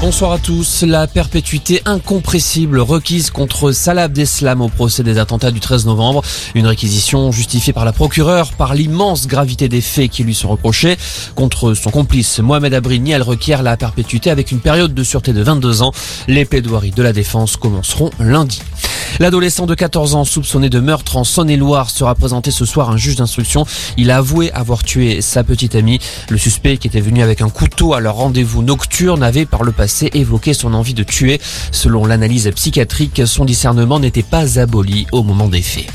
Bonsoir à tous. La perpétuité incompressible requise contre Salah Abdeslam au procès des attentats du 13 novembre. Une réquisition justifiée par la procureure par l'immense gravité des faits qui lui sont reprochés. Contre son complice Mohamed Abrini, elle requiert la perpétuité avec une période de sûreté de 22 ans. Les plaidoiries de la défense commenceront lundi. L'adolescent de 14 ans soupçonné de meurtre en Saône-et-Loire sera présenté ce soir à un juge d'instruction. Il a avoué avoir tué sa petite amie. Le suspect qui était venu avec un couteau à leur rendez-vous nocturne avait par le passé évoqué son envie de tuer. Selon l'analyse psychiatrique, son discernement n'était pas aboli au moment des faits.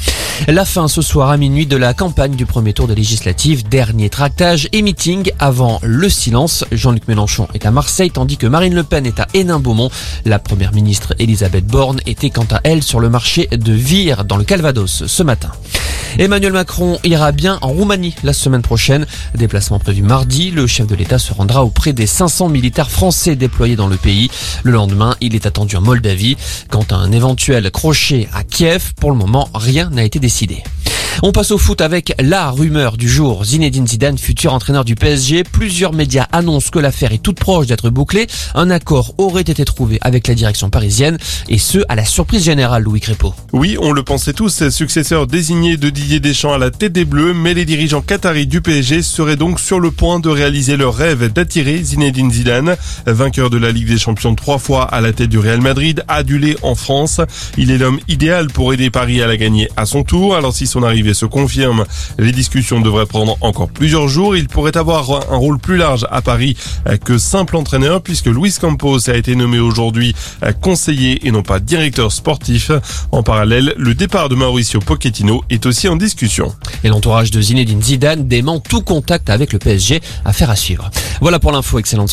La fin ce soir à minuit de la campagne du premier tour de législative. Dernier tractage et meeting avant le silence. Jean-Luc Mélenchon est à Marseille tandis que Marine Le Pen est à Hénin-Beaumont. La première ministre Elisabeth Borne était quant à elle sur le marché de Vire dans le Calvados ce matin. Emmanuel Macron ira bien en Roumanie la semaine prochaine. Déplacement prévu mardi. Le chef de l'État se rendra auprès des 500 militaires français déployés dans le pays. Le lendemain, il est attendu en Moldavie. Quant à un éventuel crochet à Kiev, pour le moment, rien n'a été décidé. On passe au foot avec la rumeur du jour. Zinedine Zidane, futur entraîneur du PSG. Plusieurs médias annoncent que l'affaire est toute proche d'être bouclée. Un accord aurait été trouvé avec la direction parisienne et ce, à la surprise générale, Louis Crépeau. Oui, on le pensait tous, successeur désigné de Didier Deschamps à la tête des Bleus, mais les dirigeants qataris du PSG seraient donc sur le point de réaliser leur rêve d'attirer Zinedine Zidane, vainqueur de la Ligue des Champions trois fois à la tête du Real Madrid, adulé en France. Il est l'homme idéal pour aider Paris à la gagner à son tour. Alors si son arrivée se confirme. Les discussions devraient prendre encore plusieurs jours. Il pourrait avoir un rôle plus large à Paris que simple entraîneur puisque Luis Campos a été nommé aujourd'hui conseiller et non pas directeur sportif. En parallèle, le départ de Mauricio Pochettino est aussi en discussion. Et l'entourage de Zinedine Zidane dément tout contact avec le PSG. Affaire à suivre. Voilà pour l'info. Excellente